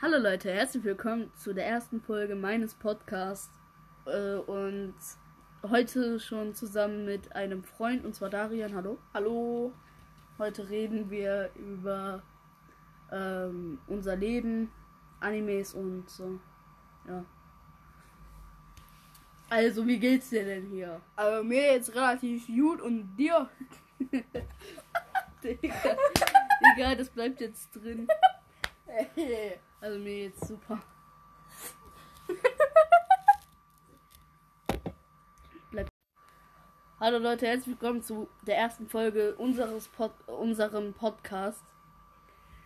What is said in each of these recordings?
Hallo Leute, herzlich willkommen zu der ersten Folge meines Podcasts äh, und heute schon zusammen mit einem Freund und zwar Darian. Hallo. Hallo. Heute reden wir über ähm, unser Leben, Animes und so. Ja. Also, wie geht's dir denn hier? Aber mir jetzt relativ gut und dir? Digga, Digga, das bleibt jetzt drin. Also mir jetzt super. Bleibt. Hallo Leute, herzlich willkommen zu der ersten Folge unseres Pod unserem Podcast.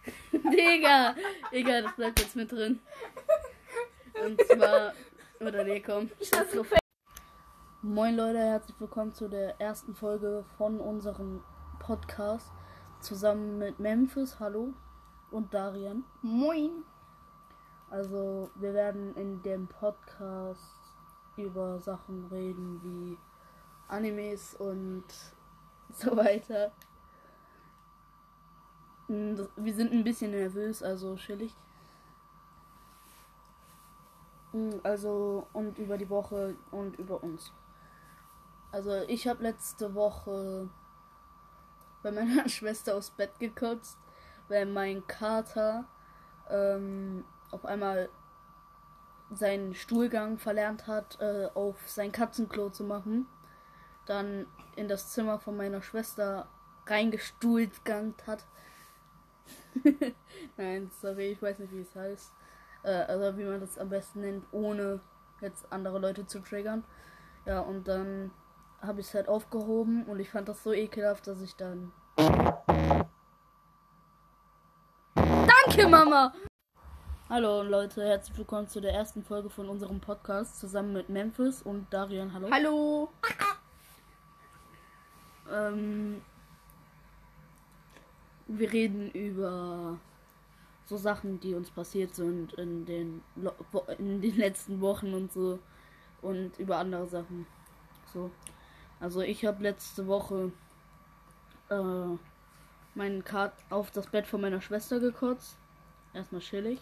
Digga, Digga, das bleibt jetzt mit drin. Und zwar, oder nee, komm. Moin Leute, herzlich willkommen zu der ersten Folge von unserem Podcast. Zusammen mit Memphis, hallo, und Darian. Moin. Also, wir werden in dem Podcast über Sachen reden wie Animes und so weiter. Wir sind ein bisschen nervös, also chillig. Also, und über die Woche und über uns. Also, ich habe letzte Woche bei meiner Schwester aufs Bett gekotzt, weil mein Kater ähm, auf einmal seinen Stuhlgang verlernt hat, äh, auf sein Katzenklo zu machen. Dann in das Zimmer von meiner Schwester reingestuhlgangt hat. Nein, sorry, ich weiß nicht, wie es heißt. Äh, also wie man das am besten nennt, ohne jetzt andere Leute zu triggern. Ja, und dann habe ich es halt aufgehoben und ich fand das so ekelhaft, dass ich dann. Danke, Mama! Hallo Leute, herzlich willkommen zu der ersten Folge von unserem Podcast zusammen mit Memphis und Darian. Hallo. Hallo. Ähm, wir reden über so Sachen, die uns passiert sind in den, Lo- in den letzten Wochen und so und über andere Sachen. So. Also ich habe letzte Woche äh, meinen Kat auf das Bett von meiner Schwester gekotzt. Erstmal chillig.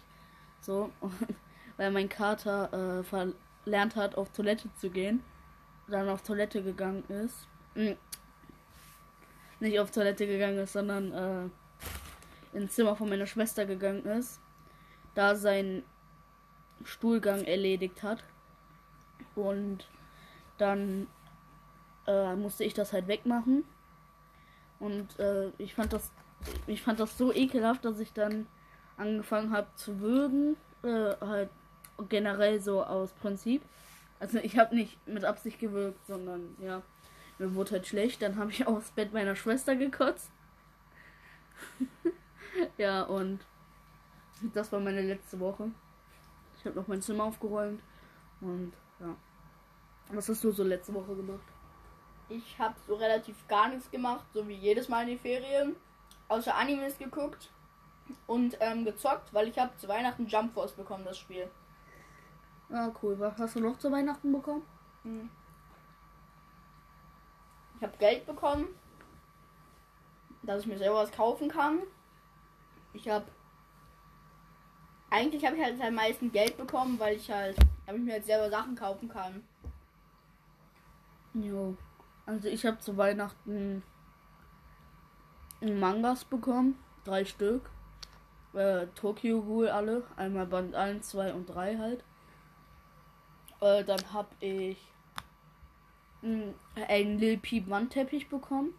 So. Weil mein Kater äh, verlernt hat, auf Toilette zu gehen. Dann auf Toilette gegangen ist. Mm, nicht auf Toilette gegangen ist, sondern äh, ins Zimmer von meiner Schwester gegangen ist, da sein Stuhlgang erledigt hat. Und dann äh, musste ich das halt wegmachen. Und äh, ich fand das ich fand das so ekelhaft, dass ich dann angefangen habe zu würgen. Äh, halt generell so aus Prinzip. Also ich habe nicht mit Absicht gewürgt, sondern ja, mir wurde halt schlecht. Dann habe ich aufs Bett meiner Schwester gekotzt. ja, und das war meine letzte Woche. Ich habe noch mein Zimmer aufgeräumt. Und ja. Was hast du so letzte Woche gemacht? Ich habe so relativ gar nichts gemacht, so wie jedes Mal in die Ferien. Außer Animes geguckt und ähm, gezockt, weil ich habe zu Weihnachten Jump Force bekommen, das Spiel. Ah, cool. Was hast du noch zu Weihnachten bekommen? Hm. Ich habe Geld bekommen, dass ich mir selber was kaufen kann. Ich habe eigentlich habe ich halt am meisten Geld bekommen, weil ich halt, damit ich mir halt selber Sachen kaufen kann. Jo. Also ich habe zu Weihnachten Mangas bekommen. Drei Stück. Äh, Tokyo Ghoul alle. Einmal Band 1, 2 und 3 halt. Äh, dann habe ich mh, einen Lil Peep Wandteppich bekommen.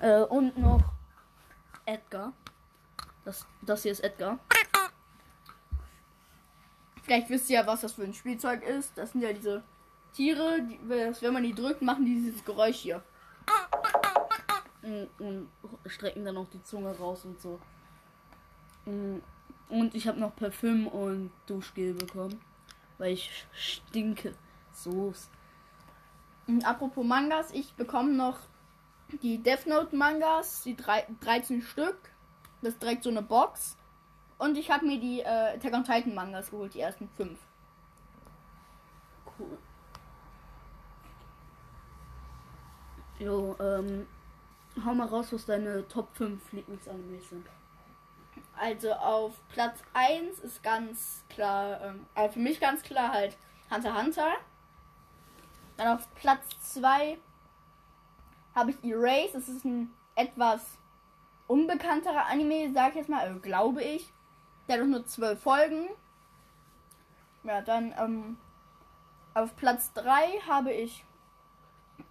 Äh, und noch Edgar. Das, das hier ist Edgar. Vielleicht wisst ihr ja, was das für ein Spielzeug ist. Das sind ja diese Tiere, die, wenn man die drückt, machen die dieses Geräusch hier. Mm, und strecken dann auch die Zunge raus und so. Mm, Und ich habe noch Parfüm und Duschgel bekommen, weil ich stinke. So. Und apropos Mangas, ich bekomme noch die Death Note Mangas, die drei, 13 Stück. Das ist direkt so eine Box. Und ich habe mir die äh, Attack on Titan Mangas geholt, die ersten fünf. Cool. Jo, ähm, hau mal raus, was deine Top 5 Lieblingsanimes sind. Also auf Platz 1 ist ganz klar, ähm, also für mich ganz klar halt Hunter Hunter. Dann auf Platz 2 habe ich Erase. Das ist ein etwas unbekannterer Anime, sag ich jetzt mal, also glaube ich. Der hat nur zwölf Folgen. Ja, dann ähm, auf Platz 3 habe ich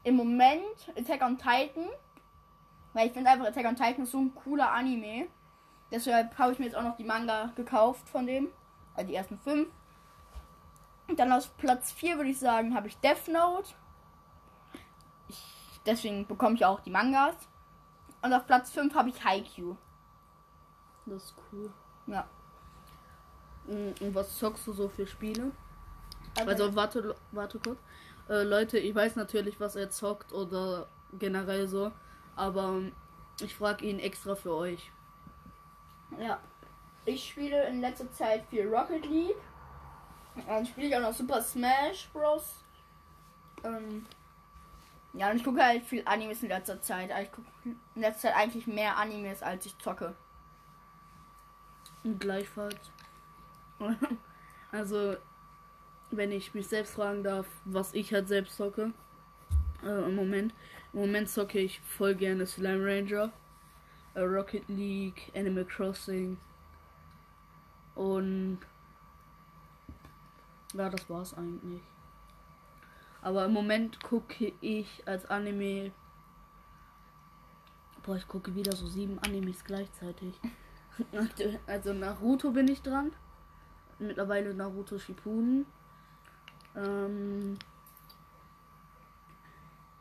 im Moment Attack on Titan. Weil ich finde einfach Attack on Titan ist so ein cooler Anime. Deshalb habe ich mir jetzt auch noch die Manga gekauft von dem. Also die ersten fünf. Und dann auf Platz 4 würde ich sagen, habe ich Death Note. Ich, deswegen bekomme ich auch die Mangas. Und auf Platz 5 habe ich Haikyuu. Das ist cool. Ja. Und was zockst du so für Spiele? Also, Also warte, warte kurz. Äh, Leute, ich weiß natürlich, was er zockt oder generell so, aber ich frage ihn extra für euch. ja. Ich spiele in letzter Zeit viel Rocket League. Dann spiele ich auch noch Super Smash Bros. Ähm, ja, und ich gucke halt viel Animes in letzter Zeit. Ich gucke in letzter Zeit eigentlich mehr Animes, als ich zocke. Und gleichfalls. also, wenn ich mich selbst fragen darf, was ich halt selbst zocke. Äh, Im Moment. Im Moment zocke ich voll gerne Slime Ranger, äh, Rocket League, Animal Crossing. Und ja, das war's eigentlich. Aber im Moment gucke ich als Anime. Boah, ich gucke wieder so sieben Animes gleichzeitig. Also Naruto bin ich dran. Mittlerweile Naruto Shippuden. Ähm,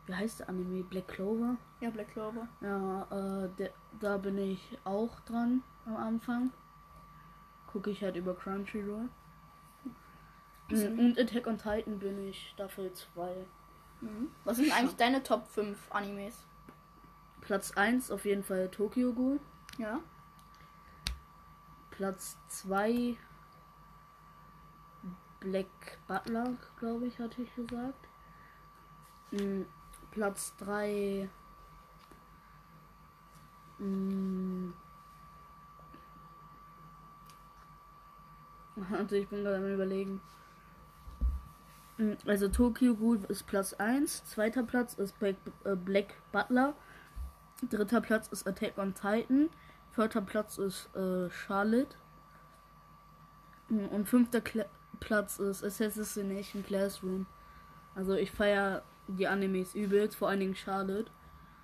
wie heißt der Anime? Black Clover? Ja, Black Clover. Ja, äh, der, da bin ich auch dran am Anfang. Gucke ich halt über Crunchyroll. Mm, Und Attack on Titan bin ich Staffel 2. Mhm. Was sind eigentlich deine Top 5 Animes? Platz 1 auf jeden Fall Tokyo Ghoul. Ja. Platz 2 Black Butler, glaube ich, hatte ich gesagt. Platz 3 mm, Also ich bin gerade am überlegen. Mm, Also Tokyo Ghoul ist Platz 1, zweiter Platz ist Black, äh, Black Butler, dritter Platz ist Attack on Titan, vierter Platz ist äh, Charlotte Mm, und fünfter Kla Platz ist Assassination Classroom. Also ich feiere die Animes übelst, vor allen Dingen Charlotte.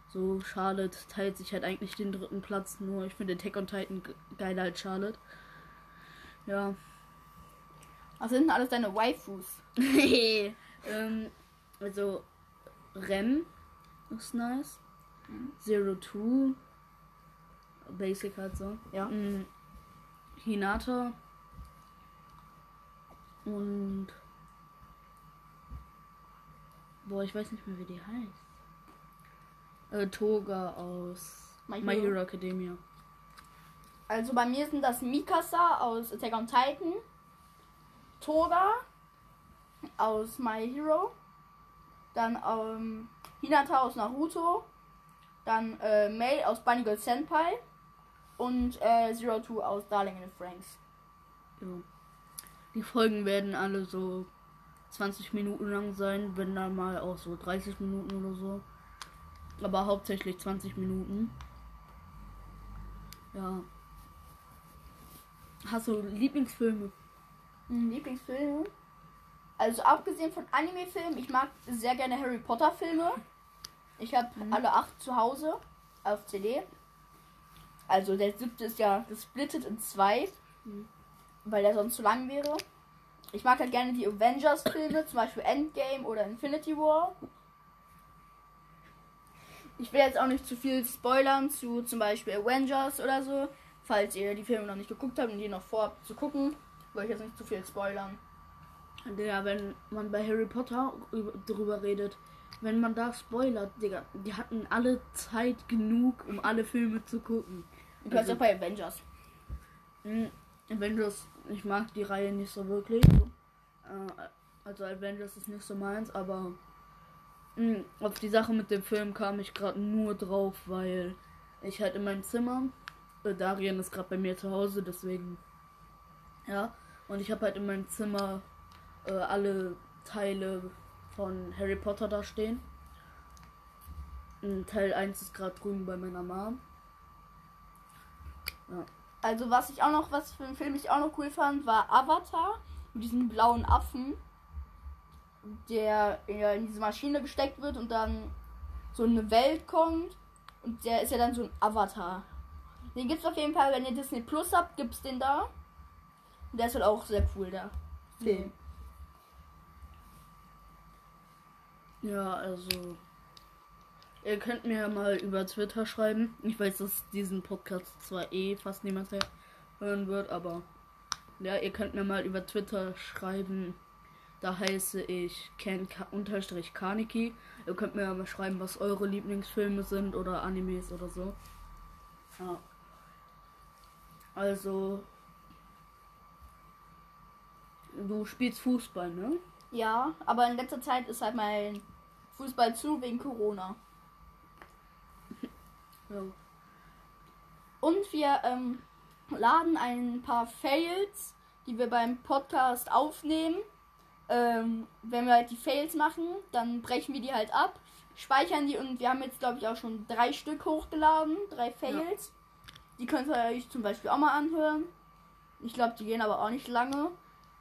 So, Charlotte teilt sich halt eigentlich den dritten Platz, nur ich finde Attack on Titan ge- geiler als Charlotte. Ja. Was sind denn alles deine Waifus? ähm, also Rem ist nice. Zero Two. Basic halt so. Ja. Mm, Hinata. Und. Boah, ich weiß nicht mehr, wie die heißt. Äh, Toga aus My My Hero. Hero Academia. Also bei mir sind das Mikasa aus Attack on Titan, Toga aus My Hero, dann ähm, Hinata aus Naruto, dann äh, Mei aus Bunny Girl Senpai und äh, Zero Two aus Darling in the Franks. Ja. Die Folgen werden alle so 20 Minuten lang sein, wenn dann mal auch so 30 Minuten oder so. Aber hauptsächlich 20 Minuten. Ja. Hast du Lieblingsfilme? Hm, Lieblingsfilme? Also abgesehen von Anime-Filmen, ich mag sehr gerne Harry Potter Filme. Ich habe alle acht zu Hause auf CD. Also der siebte ist ja gesplittet in zwei, Mhm. weil der sonst zu lang wäre. Ich mag halt gerne die Avengers-Filme, zum Beispiel Endgame oder Infinity War. Ich will jetzt auch nicht zu viel spoilern zu zum Beispiel Avengers oder so. Falls ihr die Filme noch nicht geguckt habt und die noch vorhabt zu gucken, will ich jetzt nicht zu viel spoilern. Digga, wenn man bei Harry Potter über- drüber redet, wenn man da spoilert, Digga, die hatten alle Zeit genug, um alle Filme zu gucken. Du kannst Also- auch bei Avengers. Mhm. Avengers, ich mag die Reihe nicht so wirklich. Äh, also Avengers ist nicht so meins, aber mh, auf die Sache mit dem Film kam ich gerade nur drauf, weil ich halt in meinem Zimmer äh, Darien ist gerade bei mir zu Hause, deswegen. Ja. Und ich habe halt in meinem Zimmer äh, alle Teile von Harry Potter da stehen. Und Teil 1 ist gerade drüben bei meiner Mom. Ja. Also was ich auch noch, was für einen Film ich auch noch cool fand, war Avatar mit diesem blauen Affen, der in diese Maschine gesteckt wird und dann so eine Welt kommt und der ist ja dann so ein Avatar. Den gibt's auf jeden Fall, wenn ihr Disney Plus habt, gibt's den da. Und der ist halt auch sehr cool, der Film. Ja, also. Ihr könnt mir mal über Twitter schreiben. Ich weiß, dass diesen Podcast zwar eh fast niemand hören wird, aber ja, ihr könnt mir mal über Twitter schreiben. Da heiße ich Ken-Kaneki. Ihr könnt mir mal schreiben, was eure Lieblingsfilme sind oder Animes oder so. Ja. Also. Du spielst Fußball, ne? Ja, aber in letzter Zeit ist halt mein Fußball zu wegen Corona. Ja. Und wir ähm, laden ein paar Fails, die wir beim Podcast aufnehmen. Ähm, wenn wir halt die Fails machen, dann brechen wir die halt ab, speichern die und wir haben jetzt, glaube ich, auch schon drei Stück hochgeladen, drei Fails. Die könnt ihr euch zum Beispiel auch mal anhören. Ich glaube, die gehen aber auch nicht lange.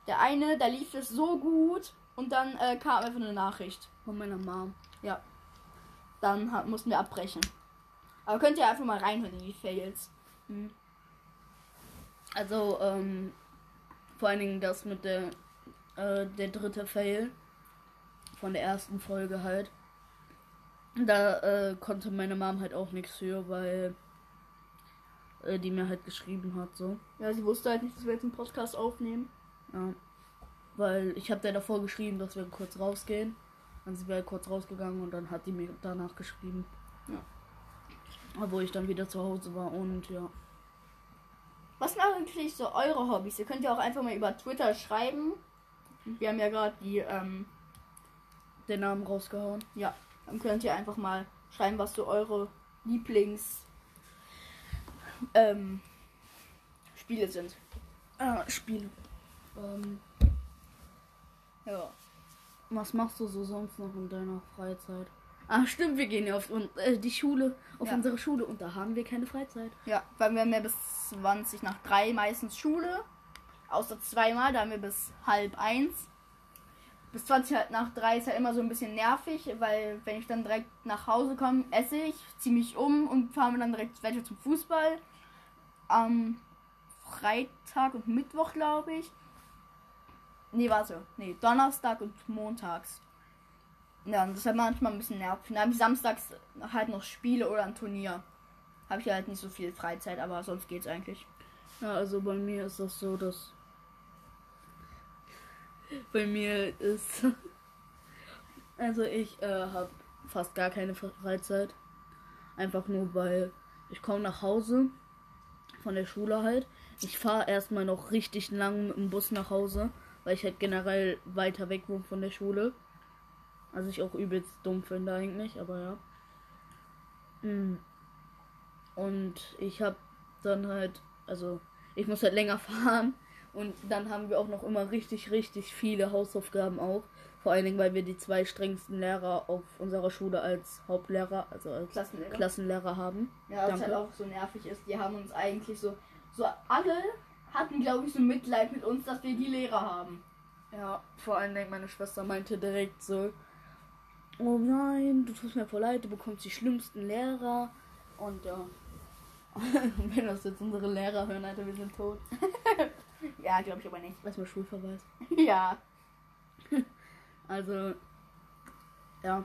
Der eine, da lief es so gut und dann äh, kam einfach eine Nachricht. Von meiner Mom. Ja. Dann hat, mussten wir abbrechen. Aber könnt ihr einfach mal reinhören in die Fails. Also, ähm, vor allen Dingen das mit der, äh, der dritte Fail von der ersten Folge halt. Da äh, konnte meine Mom halt auch nichts für, weil äh, die mir halt geschrieben hat, so. Ja, sie wusste halt nicht, dass wir jetzt einen Podcast aufnehmen. Ja. Weil ich habe der davor geschrieben, dass wir kurz rausgehen. Dann sind wir halt kurz rausgegangen und dann hat die mir danach geschrieben. Ja. Obwohl ich dann wieder zu Hause war und ja. Was sind eigentlich so eure Hobbys? Ihr könnt ja auch einfach mal über Twitter schreiben. Wir haben ja gerade die, ähm, Den Namen rausgehauen. ja, dann könnt ihr einfach mal schreiben, was so eure Lieblings ähm, Spiele sind. Ah, Spiele. Ähm, Ja. was machst du so sonst noch in deiner Freizeit? Ah, stimmt, wir gehen ja auf und, äh, die Schule, auf Ja. unsere Schule und da haben wir keine Freizeit. Ja, weil wir haben ja bis 20 nach 3 meistens Schule. Außer zweimal, da haben wir bis halb eins. Bis 20 halt nach 3 ist halt immer so ein bisschen nervig, weil wenn ich dann direkt nach Hause komme, esse ich, ziehe mich um und fahre dann direkt weiter zum Fußball. Am Freitag und Mittwoch, glaube ich. Nee, warte. Nee, Donnerstag und montags. Ja, und das ist halt manchmal ein bisschen nervig. Dann habe ich samstags halt noch Spiele oder ein Turnier. Habe ich halt nicht so viel Freizeit, aber sonst geht's eigentlich. Ja, also bei mir ist das so, dass bei mir ist also ich äh, habe fast gar keine Freizeit. Einfach nur weil ich komme nach Hause von der Schule halt. Ich fahre erstmal noch richtig lang mit dem Bus nach Hause, weil ich halt generell weiter weg wohne von der Schule. Also ich auch übelst dumm finde eigentlich, aber ja. Mm. Und ich habe dann halt, also ich muss halt länger fahren und dann haben wir auch noch immer richtig, richtig viele Hausaufgaben auch. Vor allen Dingen, weil wir die zwei strengsten Lehrer auf unserer Schule als Hauptlehrer, also als Klassenlehrer. Klassenlehrer haben. Ja, was halt auch so nervig ist, die haben uns eigentlich so, so alle hatten, glaube ich, so Mitleid mit uns, dass wir die Lehrer haben. Ja, vor allen Dingen meine Schwester meinte direkt so, oh nein, du tust mir voll leid, du bekommst die schlimmsten Lehrer. Und ja, wenn das jetzt unsere Lehrer hören, Alter, wir sind tot. Ja, glaube ich aber nicht. Erstmal Schulverweis. ja. Also, ja.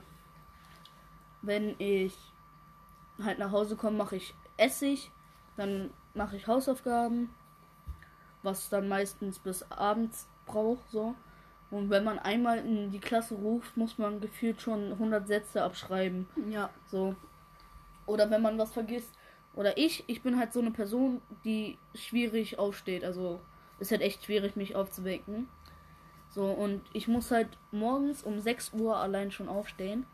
Wenn ich halt nach Hause komme, mache ich Essig, dann mache ich Hausaufgaben, was dann meistens bis abends braucht, so. Und wenn man einmal in die Klasse ruft, muss man gefühlt schon 100 Sätze abschreiben, Ja. so. Oder wenn man was vergisst. Oder ich, ich bin halt so eine Person, die schwierig aufsteht. Also ist halt echt schwierig, mich aufzuwecken. So, und ich muss halt morgens um 6 Uhr allein schon aufstehen.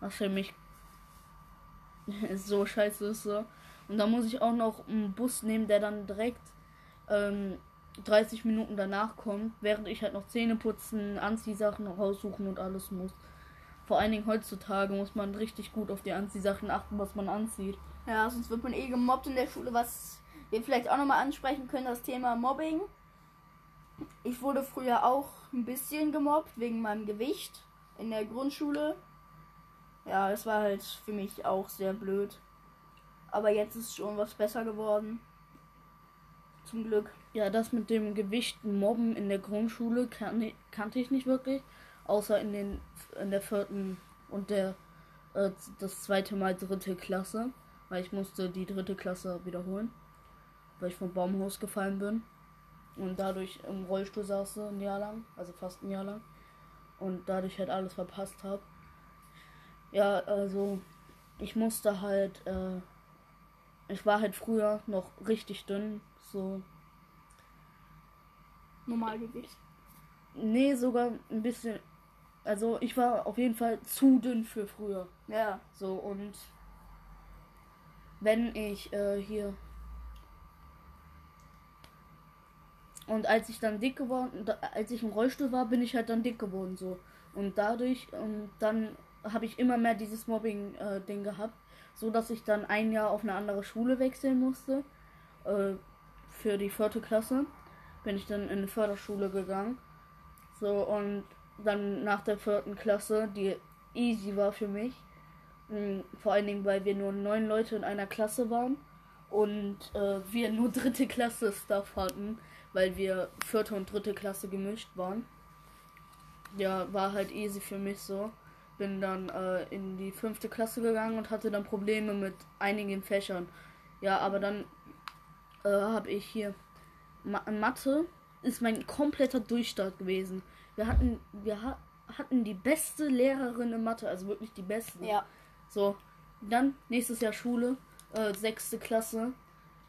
Was für mich so scheiße ist so. Und da muss ich auch noch einen Bus nehmen, der dann direkt ähm, 30 Minuten danach kommt, während ich halt noch Zähne putzen, Anziehsachen raussuchen und alles muss. Vor allen Dingen heutzutage muss man richtig gut auf die Anziehsachen achten, was man anzieht. Ja, sonst wird man eh gemobbt in der Schule, was wir vielleicht auch nochmal ansprechen können, das Thema Mobbing. Ich wurde früher auch ein bisschen gemobbt wegen meinem Gewicht in der Grundschule. Ja, es war halt für mich auch sehr blöd. Aber jetzt ist schon was besser geworden. Zum Glück. Ja, das mit dem Gewicht mobben in der Grundschule kan kannte ich nicht wirklich. Außer in, den, in der vierten und der äh, das zweite Mal dritte Klasse. Weil ich musste die dritte Klasse wiederholen. Weil ich vom Baumhaus gefallen bin. Und dadurch im Rollstuhl saß ein Jahr lang. Also fast ein Jahr lang. Und dadurch halt alles verpasst habe. Ja, also ich musste halt, äh, ich war halt früher noch richtig dünn, so. Normalgewicht. Nee, sogar ein bisschen, also ich war auf jeden Fall zu dünn für früher. Ja. So und wenn ich äh, hier und als ich dann dick geworden, als ich im Rollstuhl war, bin ich halt dann dick geworden so und dadurch und dann habe ich immer mehr dieses Mobbing-Ding äh, gehabt, so dass ich dann ein Jahr auf eine andere Schule wechseln musste. Äh, für die vierte Klasse bin ich dann in eine Förderschule gegangen. So und dann nach der vierten Klasse, die easy war für mich. Mh, vor allen Dingen, weil wir nur neun Leute in einer Klasse waren und äh, wir nur dritte Klasse Stuff hatten, weil wir vierte und dritte Klasse gemischt waren. Ja, war halt easy für mich so bin dann äh, in die fünfte Klasse gegangen und hatte dann Probleme mit einigen Fächern. Ja, aber dann äh, habe ich hier Ma Mathe ist mein kompletter Durchstart gewesen. Wir hatten wir ha hatten die beste Lehrerin in Mathe, also wirklich die beste. Ja. So, dann nächstes Jahr Schule, äh, sechste Klasse,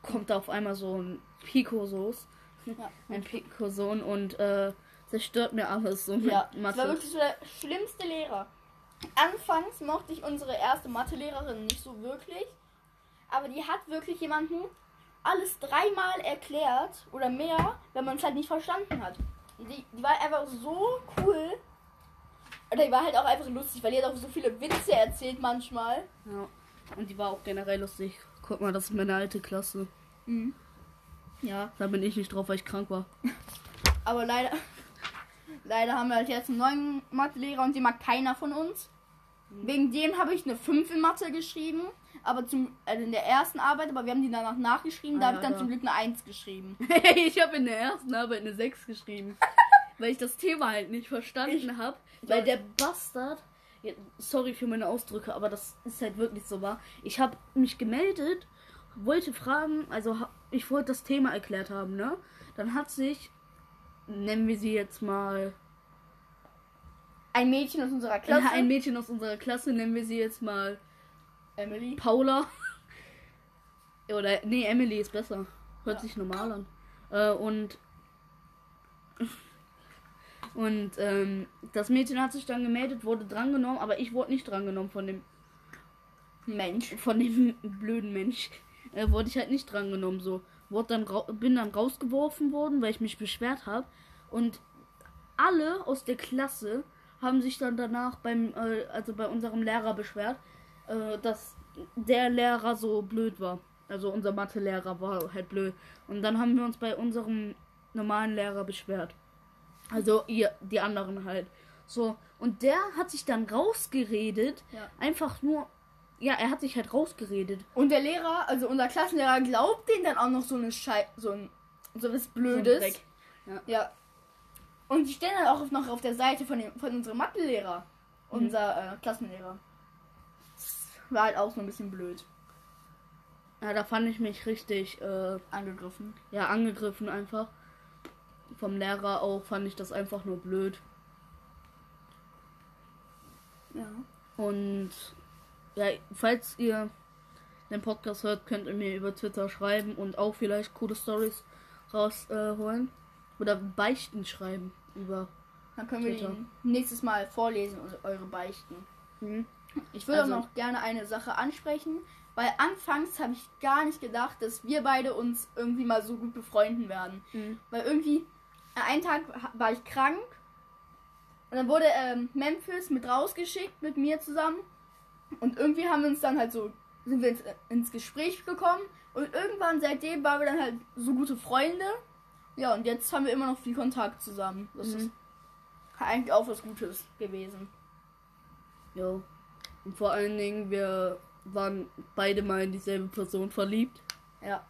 kommt da auf einmal so ein Pico-Soß, Ja. ein Pico-Sohn und äh, zerstört mir alles so Ja, das war Mathe. wirklich so der schlimmste Lehrer. Anfangs mochte ich unsere erste Mathelehrerin nicht so wirklich, aber die hat wirklich jemanden alles dreimal erklärt oder mehr, wenn man es halt nicht verstanden hat. Die, die war einfach so cool. Oder die war halt auch einfach lustig, weil die hat auch so viele Witze erzählt manchmal. Ja. Und die war auch generell lustig. Guck mal, das ist meine alte Klasse. Ja, Da bin ich nicht drauf, weil ich krank war. aber leider, leider haben wir halt jetzt einen neuen Mathelehrer und den mag keiner von uns. Wegen dem habe ich eine 5 in Mathe geschrieben, aber zum, also in der ersten Arbeit, aber wir haben die danach nachgeschrieben, da Ah, habe ich ja, dann ja. zum Glück eine 1 geschrieben. ich habe in der ersten Arbeit eine 6 geschrieben. weil ich das Thema halt nicht verstanden habe. Weil der Bastard. Ja, sorry für meine Ausdrücke, aber das ist halt wirklich so wahr. Ich habe mich gemeldet, wollte fragen, also ich wollte das Thema erklärt haben, ne? Dann hat sich, nennen wir sie jetzt mal, Ein Mädchen aus unserer Klasse, Ja, ein Mädchen aus unserer Klasse, nennen wir sie jetzt mal Emily. Paula. Oder, nee, Emily ist besser. Hört Ja. sich normal an. Äh, und. Und ähm, das Mädchen hat sich dann gemeldet, wurde drangenommen, aber ich wurde nicht drangenommen von dem Mensch. von dem blöden Mensch. Äh, wurde ich halt nicht drangenommen so. Wurde dann bin dann rausgeworfen worden, weil ich mich beschwert habe. Und alle aus der Klasse haben sich dann danach beim, äh, also bei unserem Lehrer beschwert, äh, dass der Lehrer so blöd war. Also unser Mathelehrer war halt blöd. Und dann haben wir uns bei unserem normalen Lehrer beschwert. Also ihr, die anderen halt. So, und der hat sich dann rausgeredet. Ja. Einfach nur. Ja, er hat sich halt rausgeredet. Und der Lehrer, also unser Klassenlehrer, glaubt den dann auch noch so eine Schei so ein so was Blödes. So Dreck. Ja. Und die stehen dann auch noch auf der Seite von, dem, von unserem Mathelehrer. Mhm. Unser äh, Klassenlehrer. War halt auch so ein bisschen blöd. Ja, da fand ich mich richtig äh, Angegriffen. ja, angegriffen einfach. Vom Lehrer auch fand ich das einfach nur blöd. Ja. Und ja, falls ihr den Podcast hört, könnt ihr mir über Twitter schreiben und auch vielleicht coole Stories rausholen. Äh. Oder Beichten schreiben über. Dann können wir Twitter. die nächstes Mal vorlesen, und eure Beichten. Mhm. Ich würde Also- auch noch gerne eine Sache ansprechen, weil anfangs habe ich gar nicht gedacht, dass wir beide uns irgendwie mal so gut befreunden werden. Mhm. Weil irgendwie, an einem Tag war ich krank und dann wurde ähm, Memphis mit rausgeschickt mit mir zusammen und irgendwie haben wir uns dann halt so, sind wir ins, ins Gespräch gekommen und irgendwann seitdem waren wir dann halt so gute Freunde. Ja, und jetzt haben wir immer noch viel Kontakt zusammen. Das Mhm. ist eigentlich auch was Gutes gewesen. Jo. Und vor allen Dingen, wir waren beide mal in dieselbe Person verliebt. Ja.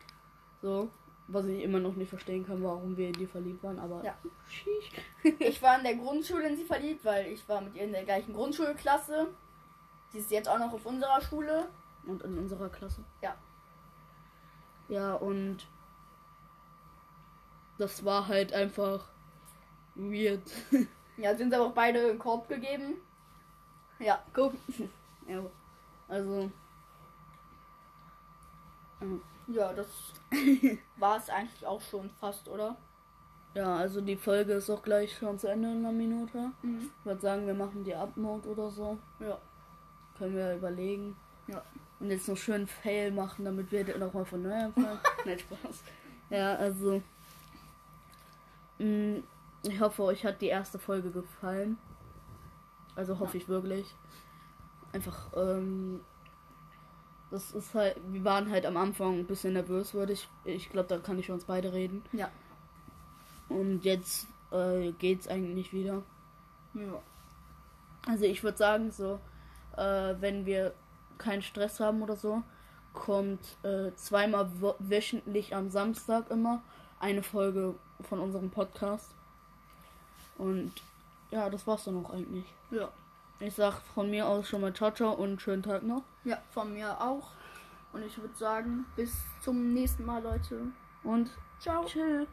So. Was ich immer noch nicht verstehen kann, warum wir in die verliebt waren, aber. Ja. Ich war in der Grundschule in sie verliebt, weil ich war mit ihr in der gleichen Grundschulklasse. Sie ist jetzt auch noch auf unserer Schule. Und in unserer Klasse. Ja. Ja, und das war halt einfach weird. Ja, sind aber auch beide einen Korb gegeben. Ja, guck. Ja. Also. Ja, das war es eigentlich auch schon fast, oder? Ja, also die Folge ist auch gleich schon zu Ende in einer Minute. Mhm. Ich würde sagen, wir machen die Upmode oder so. Ja. Können wir überlegen. Ja. Und jetzt noch schön Fail machen, damit wir noch mal von neu anfangen. Nein, Spaß. Ja, also. mh, Ich hoffe, euch hat die erste Folge gefallen. Also hoffe ich wirklich. Einfach, ähm. Das ist halt. Wir waren halt am Anfang ein bisschen nervös, würde ich. Ich glaube, da kann ich für uns beide reden. Ja. Und jetzt äh, geht's eigentlich wieder. Ja. Also ich würde sagen, so, äh, wenn wir keinen Stress haben oder so, kommt äh, zweimal wöchentlich am Samstag immer eine Folge von unserem Podcast. Und ja, das war's dann auch eigentlich. Ja. Ich sag von mir aus schon mal ciao ciao und schönen Tag noch. Ja, von mir auch. Und ich würde sagen, bis zum nächsten Mal, Leute. Und Ciao. tschüss.